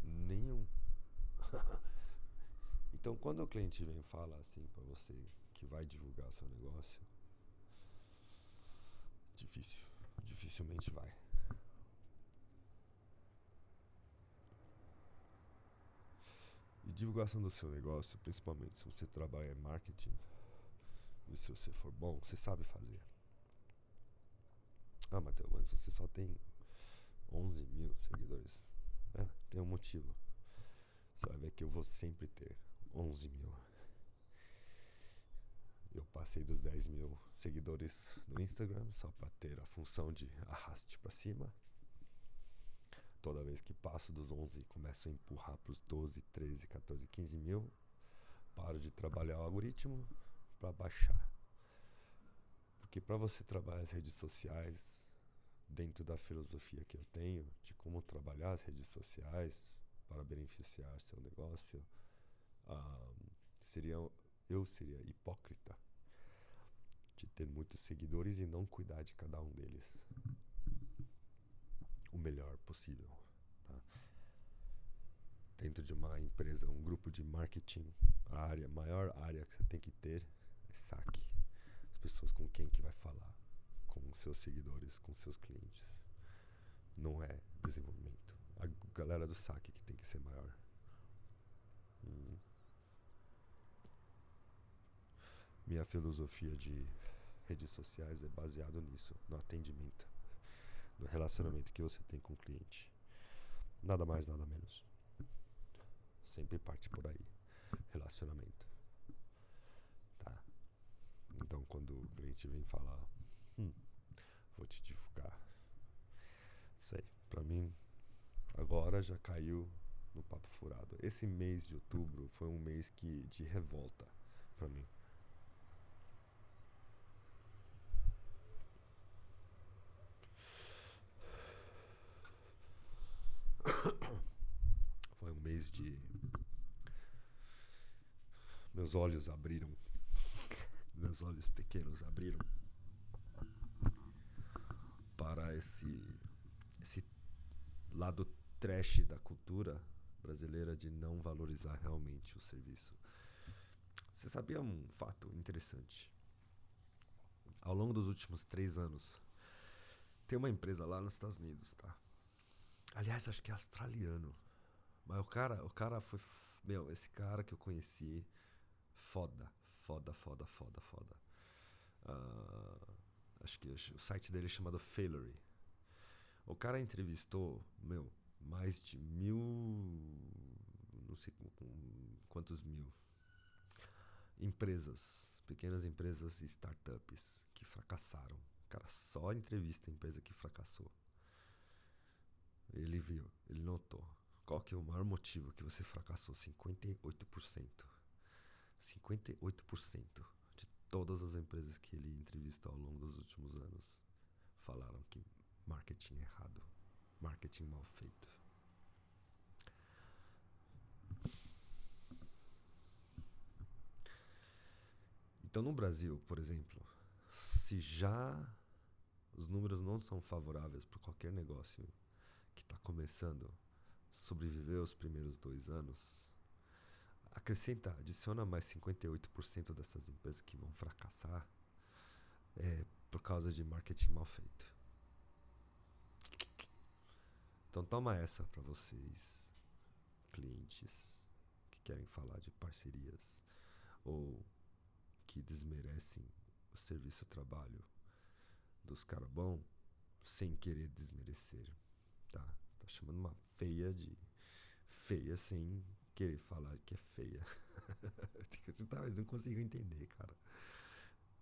Nenhum. então, quando o cliente vem falar assim para você que vai divulgar seu negócio, difícil, dificilmente vai. E divulgação do seu negócio, principalmente se você trabalha em marketing, e se você for bom, você sabe fazer. Ah, Matheus, mas você só tem 11 mil seguidores. É, tem um motivo. Vai ver que eu vou sempre ter 11 mil. Eu passei dos 10 mil seguidores no Instagram só para ter a função de arraste para cima. Toda vez que passo dos 11 começo a empurrar para os 12, 13, 14, 15 mil. Paro de trabalhar o algoritmo para baixar. Porque para você trabalhar as redes sociais, dentro da filosofia que eu tenho de como trabalhar as redes sociais para beneficiar seu negócio, seria eu seria hipócrita de ter muitos seguidores e não cuidar de cada um deles o melhor possível. Tá? Dentro de uma empresa, um grupo de marketing, a área, maior área que você tem que ter saque. As pessoas com quem que vai falar, com seus seguidores, com seus clientes. Não é desenvolvimento. A galera do saque que tem que ser maior. Hum. Minha filosofia de redes sociais é baseado nisso, no atendimento, no relacionamento que você tem com o cliente. Nada mais, nada menos. Sempre parte por aí. Relacionamento. Então quando o cliente vem falar, hum, vou te divulgar. Sei, pra mim, agora já caiu no papo furado. Esse mês de outubro foi um mês que de revolta para mim. Foi um mês de. Meus olhos abriram. Meus olhos pequenos abriram para esse, esse lado trash da cultura brasileira de não valorizar realmente o serviço. Você sabia um fato interessante? Ao longo dos últimos três anos, tem uma empresa lá nos Estados Unidos, tá? Aliás, acho que é australiano. Mas o cara, o cara foi. Meu, esse cara que eu conheci, foda. Foda, foda, foda, foda. Uh, acho que o site dele é chamado Failery. O cara entrevistou, meu, mais de mil. Não sei quantos mil. Empresas, pequenas empresas e startups que fracassaram. O cara só entrevista a empresa que fracassou. Ele viu, ele notou. Qual que é o maior motivo que você fracassou? 58%. 58% de todas as empresas que ele entrevistou ao longo dos últimos anos falaram que marketing errado, marketing mal feito. Então, no Brasil, por exemplo, se já os números não são favoráveis para qualquer negócio que está começando sobreviver os primeiros dois anos, acrescenta, adiciona mais 58% dessas empresas que vão fracassar é, por causa de marketing mal feito. Então toma essa para vocês, clientes que querem falar de parcerias ou que desmerecem o serviço trabalho dos caras bom sem querer desmerecer. Tá? Tá chamando uma feia de feia sem querer falar que é feia. eu não consigo entender, cara.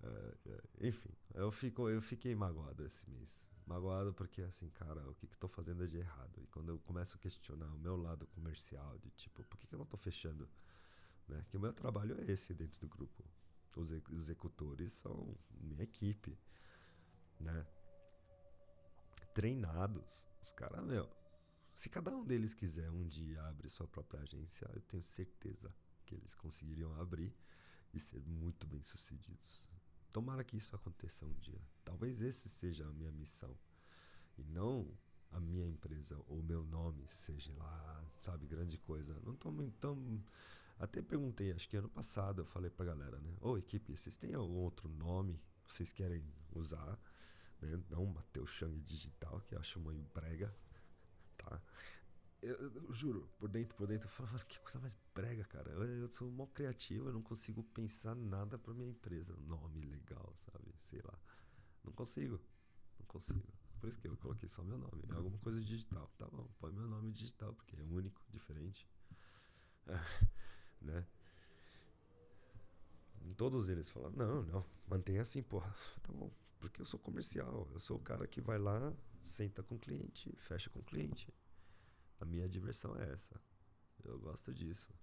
Uh, enfim, eu, fico, eu fiquei magoado esse mês. Magoado porque, assim, cara, o que, que estou fazendo é de errado. E quando eu começo a questionar o meu lado comercial, de tipo, por que, que eu não estou fechando? Né? Que o meu trabalho é esse dentro do grupo. Os executores são minha equipe, né? Treinados os caras, meu, se cada um deles quiser um dia abrir sua própria agência, eu tenho certeza que eles conseguiriam abrir e ser muito bem sucedidos. Tomara que isso aconteça um dia. Talvez esse seja a minha missão. E não a minha empresa ou meu nome seja lá, sabe, grande coisa. Não tô tão. Até perguntei, acho que ano passado eu falei pra galera, né? Ô equipe, vocês têm algum outro nome que vocês querem usar? né? Não Matheus Chang Digital, que eu acho meio brega, tá? Eu, eu, juro, por dentro, por dentro, eu falo, que coisa mais brega, cara. Eu, eu sou mó criativo, eu não consigo pensar nada pra minha empresa. Nome legal, sabe? Sei lá. Não consigo. Não consigo. Por isso que eu coloquei só meu nome. É alguma coisa digital. Tá bom, põe meu nome digital, porque é único, diferente. É, né? Todos eles falaram, não, não, mantenha assim, porra. Tá bom, porque eu sou comercial. Eu sou o cara que vai lá, senta com o cliente, fecha com o cliente. A minha diversão é essa. Eu gosto disso.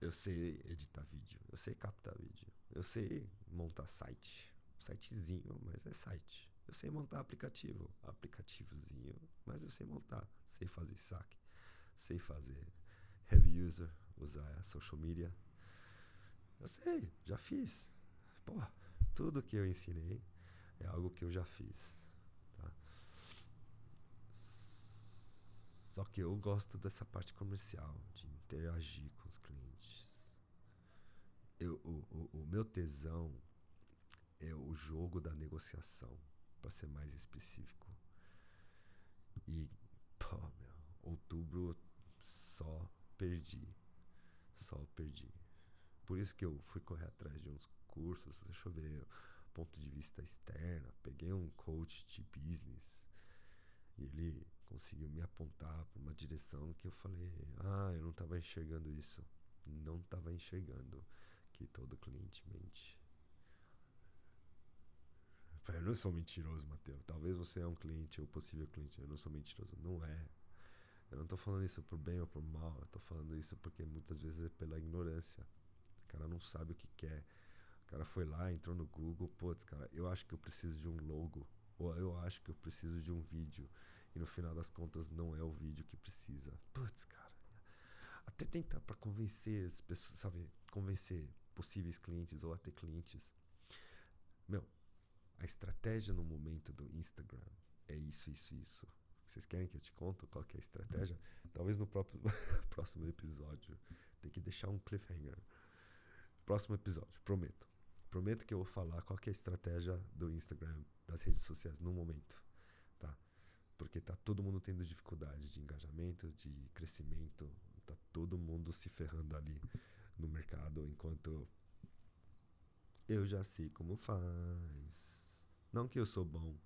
Eu sei editar vídeo, eu sei captar vídeo, eu sei montar site, sitezinho, mas é site. Eu sei montar aplicativo, aplicativozinho, mas eu sei montar, sei fazer saque, sei fazer heavy user, usar social media. Eu sei, já fiz. Pô, tudo que eu ensinei é algo que eu já fiz. Só que eu gosto dessa parte comercial, de interagir com os clientes. Eu, o, o, o meu tesão é o jogo da negociação, para ser mais específico. E, pô, meu, outubro só perdi. Só perdi. Por isso que eu fui correr atrás de uns cursos, deixa eu ver, ponto de vista externo. Peguei um coach de business e ele conseguiu me apontar para uma direção que eu falei: ah, eu não estava enxergando isso. Não estava enxergando que todo cliente mente. Eu não sou mentiroso, Matheus. Talvez você é um cliente ou possível cliente. Eu não sou mentiroso. Não é. Eu não estou falando isso por bem ou por mal. Eu estou falando isso porque muitas vezes é pela ignorância. O cara não sabe o que quer. O cara foi lá, entrou no Google. Putz, cara, eu acho que eu preciso de um logo. Ou eu acho que eu preciso de um vídeo e no final das contas não é o vídeo que precisa. Putz, cara. Até tentar para convencer as pessoas, sabe? Convencer possíveis clientes ou até clientes. Meu, a estratégia no momento do Instagram é isso, isso, isso. Vocês querem que eu te conte qual que é a estratégia? Talvez no próprio, próximo episódio. Tem que deixar um cliffhanger. Próximo episódio, prometo. Prometo que eu vou falar qual é a estratégia do Instagram, das redes sociais no momento porque tá todo mundo tendo dificuldade de engajamento, de crescimento, tá todo mundo se ferrando ali no mercado, enquanto eu já sei como faz. Não que eu sou bom,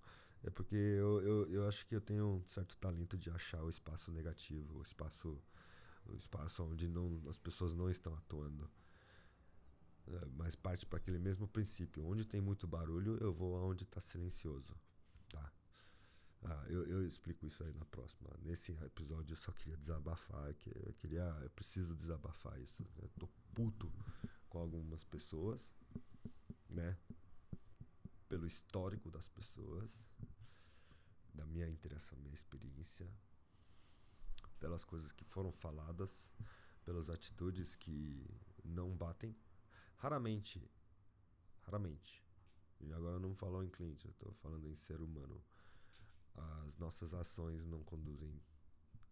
é porque eu, eu, eu acho que eu tenho um certo talento de achar o espaço negativo, o espaço, o espaço onde não, as pessoas não estão atuando. É, mas parte para aquele mesmo princípio. Onde tem muito barulho, eu vou aonde está silencioso. Tá? Ah, eu, eu explico isso aí na próxima. Nesse episódio eu só queria desabafar, que eu queria, eu preciso desabafar isso. Né? Tô puto com algumas pessoas, né? Pelo histórico das pessoas, da minha interação, minha experiência, pelas coisas que foram faladas, pelas atitudes que não batem. Raramente, raramente. E agora não falo em cliente, eu tô falando em ser humano as nossas ações não conduzem,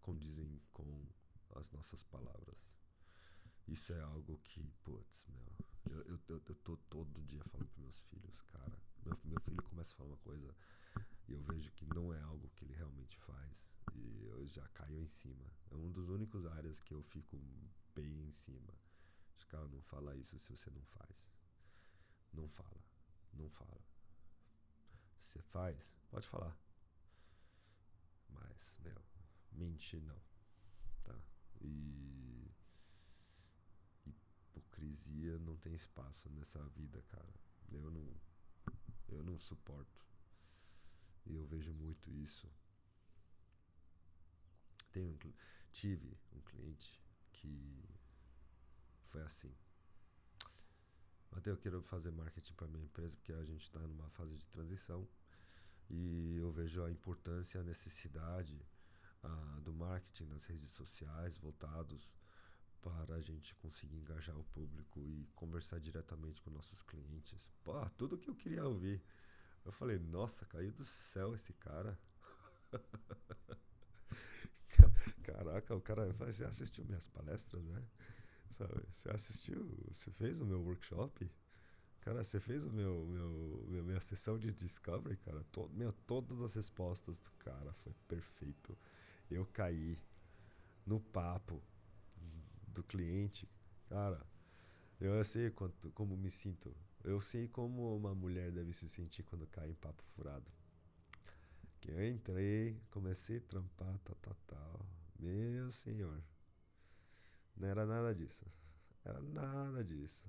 condizem com as nossas palavras. Isso é algo que, putz, meu, eu, eu, eu, eu tô todo dia falando para meus filhos, cara. Meu, meu filho começa a falar uma coisa e eu vejo que não é algo que ele realmente faz e eu já caio em cima. É um dos únicos áreas que eu fico bem em cima. Os caras não fala isso se você não faz. Não fala, não fala. Você faz, pode falar. Mas, meu, mentir não. Tá? E hipocrisia não tem espaço nessa vida, cara. Eu não eu não suporto. E eu vejo muito isso. Tenho tive um cliente que foi assim. Até eu quero fazer marketing para minha empresa porque a gente está numa fase de transição e eu vejo a importância, a necessidade do marketing nas redes sociais voltados para a gente conseguir engajar o público e conversar diretamente com nossos clientes. Pô, tudo que eu queria ouvir. Eu falei, nossa, caiu do céu esse cara. Caraca, o cara assistiu minhas palestras, né? Sabe? Você assistiu, você fez o meu workshop? Cara, você fez o meu, meu, minha sessão de Discovery, cara. To, meu, todas as respostas do cara foi perfeito. Eu caí no papo do cliente. Cara, eu sei quanto, como me sinto. Eu sei como uma mulher deve se sentir quando cai em papo furado. Que eu entrei, comecei a trampar, tal, tal, tal. Meu senhor. Não era nada disso. Era nada disso.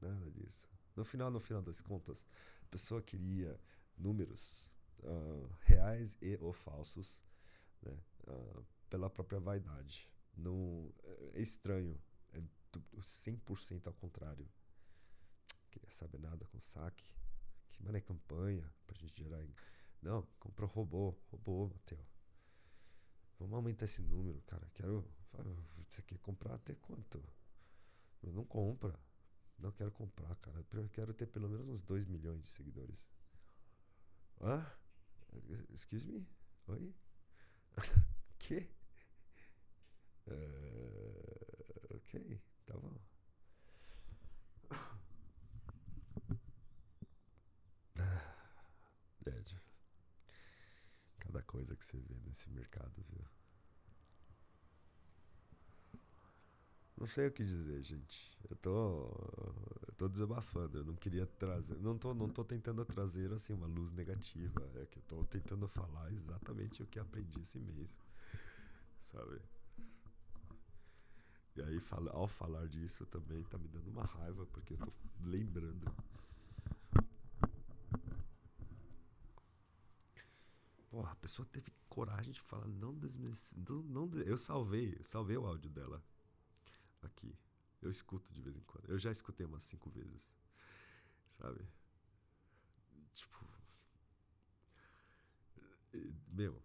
Nada disso. No final, no final das contas, a pessoa queria números uh, reais e ou falsos, né? Uh, pela própria vaidade. Não, é estranho. É 100% ao contrário. Queria saber nada com saque. Que mané campanha pra gente gerar. Não, comprou robô. Robô, Mateu. Vamos aumentar esse número, cara. Quero. Você quer comprar até quanto? Não compra. Não quero comprar, cara. Eu quero ter pelo menos uns 2 milhões de seguidores. Hã? Excuse me? Oi? que? Uh, ok, tá bom. É, cada coisa que você vê nesse mercado, viu? Não sei o que dizer, gente. Eu tô, eu tô desabafando. Eu não queria trazer. Não tô, não tô tentando trazer assim uma luz negativa. É que eu tô tentando falar exatamente o que aprendi esse mês. Sabe? E aí, ao falar disso, também tá me dando uma raiva, porque eu tô lembrando. Porra, a pessoa teve coragem de falar, não desmerece. Não, não, eu salvei, salvei o áudio dela aqui. Eu escuto de vez em quando. Eu já escutei umas cinco vezes. Sabe? Tipo. Meu,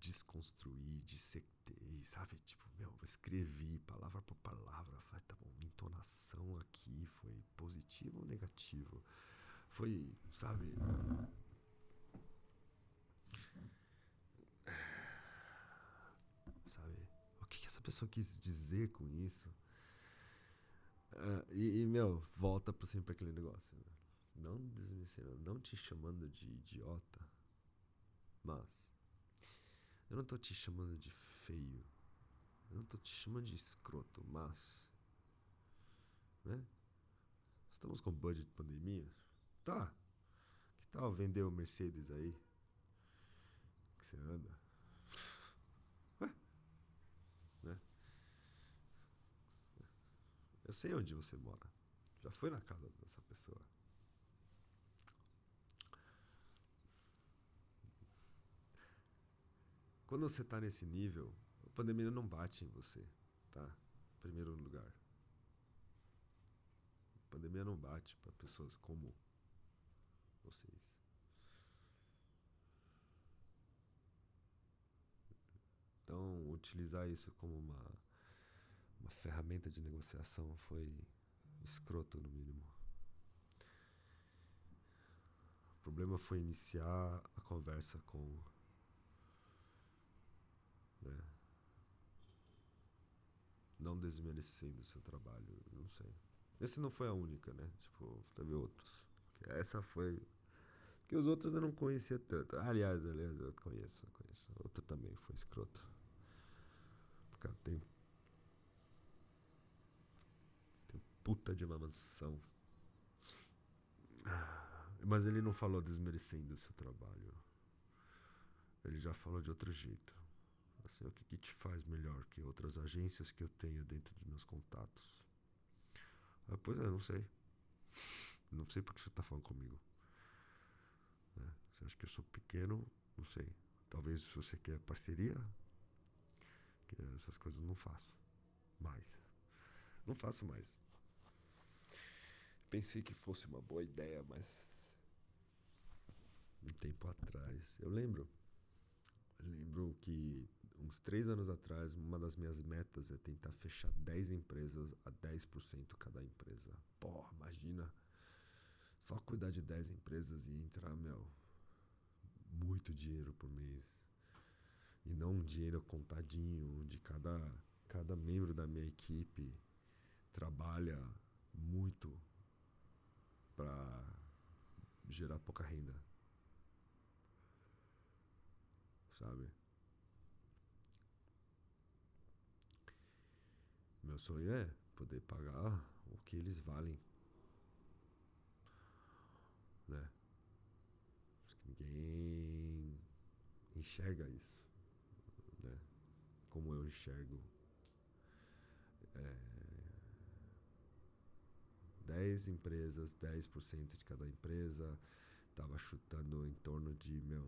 desconstruí, dissectei, sabe? Tipo, meu, escrevi palavra por palavra. Falei, tá bom, minha entonação aqui foi positivo ou negativo? Foi, sabe? O que, que essa pessoa quis dizer com isso? Uh, e, e, meu, volta para sempre aquele negócio. Né? Não desmerecendo, não te chamando de idiota, mas eu não tô te chamando de feio. Eu não tô te chamando de escroto, mas. Né? Estamos com budget de pandemia? Tá. Que tal vender o Mercedes aí? Que você anda? Eu sei onde você mora. Já foi na casa dessa pessoa. Quando você está nesse nível, a pandemia não bate em você, tá? Em primeiro lugar. A pandemia não bate para pessoas como vocês. Então, utilizar isso como uma uma ferramenta de negociação foi escroto, no mínimo. O problema foi iniciar a conversa com. Né, não desmerecendo o seu trabalho, não sei. Esse não foi a única, né? Tipo, teve outros. Essa foi. Que os outros eu não conhecia tanto. Aliás, aliás, eu conheço, eu conheço. Outro também foi escroto. Cara tem puta de uma mansão. Mas ele não falou desmerecendo o seu trabalho. Ele já falou de outro jeito. Assim, o que, que te faz melhor que outras agências que eu tenho dentro dos meus contatos? Ah, pois é, não sei. Não sei porque você está falando comigo. Né? Você acha que eu sou pequeno? Não sei. Talvez se você quer parceria, que essas coisas eu não faço mais. Não faço mais pensei que fosse uma boa ideia, mas um tempo atrás. Eu lembro. Lembro que uns três anos atrás, uma das minhas metas é tentar fechar 10 empresas a 10% cada empresa. Pô, imagina. Só cuidar de 10 empresas e entrar, meu, muito dinheiro por mês. E não um dinheiro contadinho, onde cada, cada membro da minha equipe trabalha muito para gerar pouca renda. Sabe? Meu sonho é poder pagar o que eles valem. Né? Que ninguém enxerga isso, né? Como eu enxergo é, 10 empresas, 10% de cada empresa, tava chutando em torno de, meu,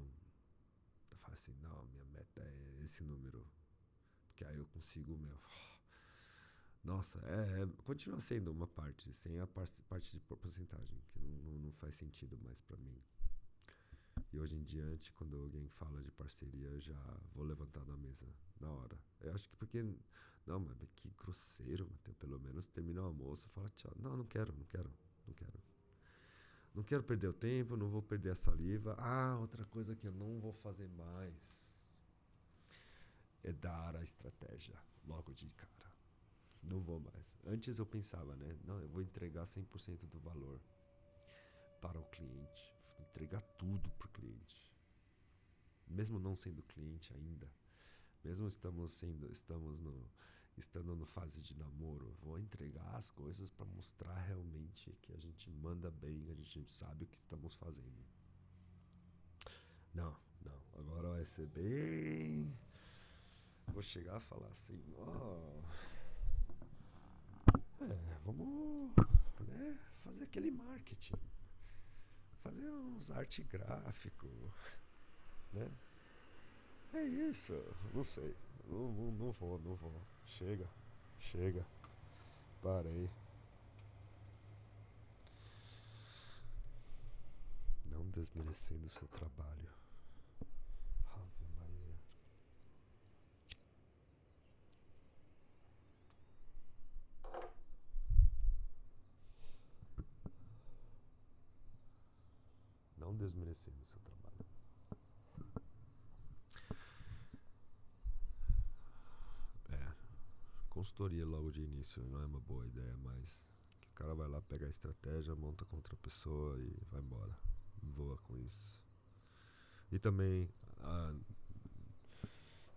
eu falei assim, não, minha meta é esse número, porque aí eu consigo, meu, nossa, é, é continua sendo uma parte, sem a par parte de porcentagem, que não, não, não faz sentido mais para mim. E hoje em diante, quando alguém fala de parceria, eu já vou levantar da mesa na hora. Eu acho que porque. Não, mas que grosseiro, pelo menos termina o almoço fala tchau. Não, não quero, não quero, não quero. Não quero perder o tempo, não vou perder a saliva. Ah, outra coisa que eu não vou fazer mais é dar a estratégia logo de cara. Não vou mais. Antes eu pensava, né? Não, eu vou entregar 100% do valor para o cliente entregar tudo pro cliente. Mesmo não sendo cliente ainda, mesmo estamos sendo, estamos no, estando no fase de namoro, vou entregar as coisas para mostrar realmente que a gente manda bem, a gente sabe o que estamos fazendo. Não, não. Agora vai ser bem. Vou chegar a falar assim, ó. Oh, é, vamos né, fazer aquele marketing fazer uns arte gráfico, né? É isso, não sei. Não, não, não vou, não vou. Chega, chega. Parei. Não desmerecendo o seu trabalho. não desmerecendo o seu trabalho. É, consultoria logo de início não é uma boa ideia, mas que o cara vai lá, pega a estratégia, monta com outra pessoa e vai embora. Voa com isso. E também,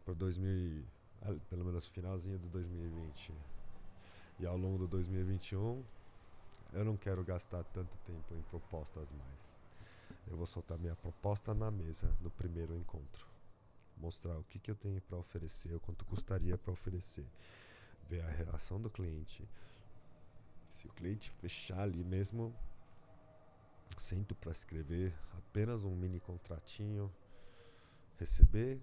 para 2000, pelo menos finalzinho do 2020 e ao longo do 2021, eu não quero gastar tanto tempo em propostas mais. Eu vou soltar minha proposta na mesa no primeiro encontro. Mostrar o que, que eu tenho para oferecer, o quanto custaria para oferecer. Ver a reação do cliente. Se o cliente fechar ali mesmo, sento para escrever apenas um mini contratinho, receber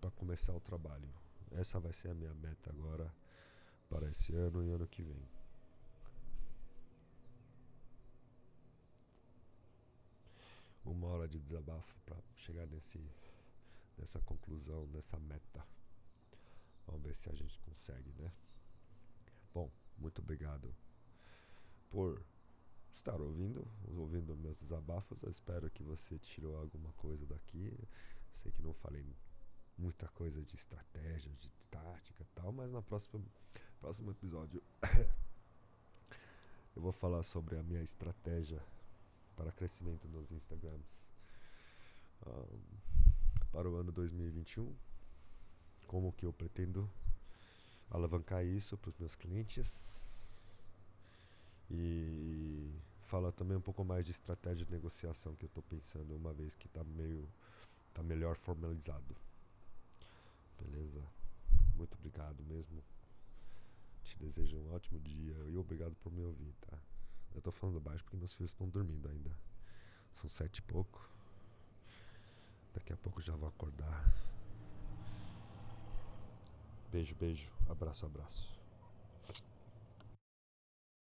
para começar o trabalho. Essa vai ser a minha meta agora para esse ano e ano que vem. uma hora de desabafo para chegar nesse, nessa conclusão, nessa meta. Vamos ver se a gente consegue, né? Muito obrigado por estar ouvindo, ouvindo meus desabafos. Eu espero que você tirou alguma coisa daqui. Sei que não falei muita coisa de estratégia, de tática e tal, mas no próximo, próximo episódio eu vou falar sobre a minha estratégia para crescimento nos Instagrams um, para o ano 2021. Como que eu pretendo alavancar isso para os meus clientes e falar também um pouco mais de estratégia de negociação que eu estou pensando uma vez que está meio tá melhor formalizado. Beleza? Muito obrigado mesmo. Te desejo um ótimo dia e obrigado por me ouvir, tá? Eu tô falando baixo porque meus filhos estão dormindo ainda. São sete e pouco. Daqui a pouco já vou acordar. Beijo, beijo. Abraço, abraço.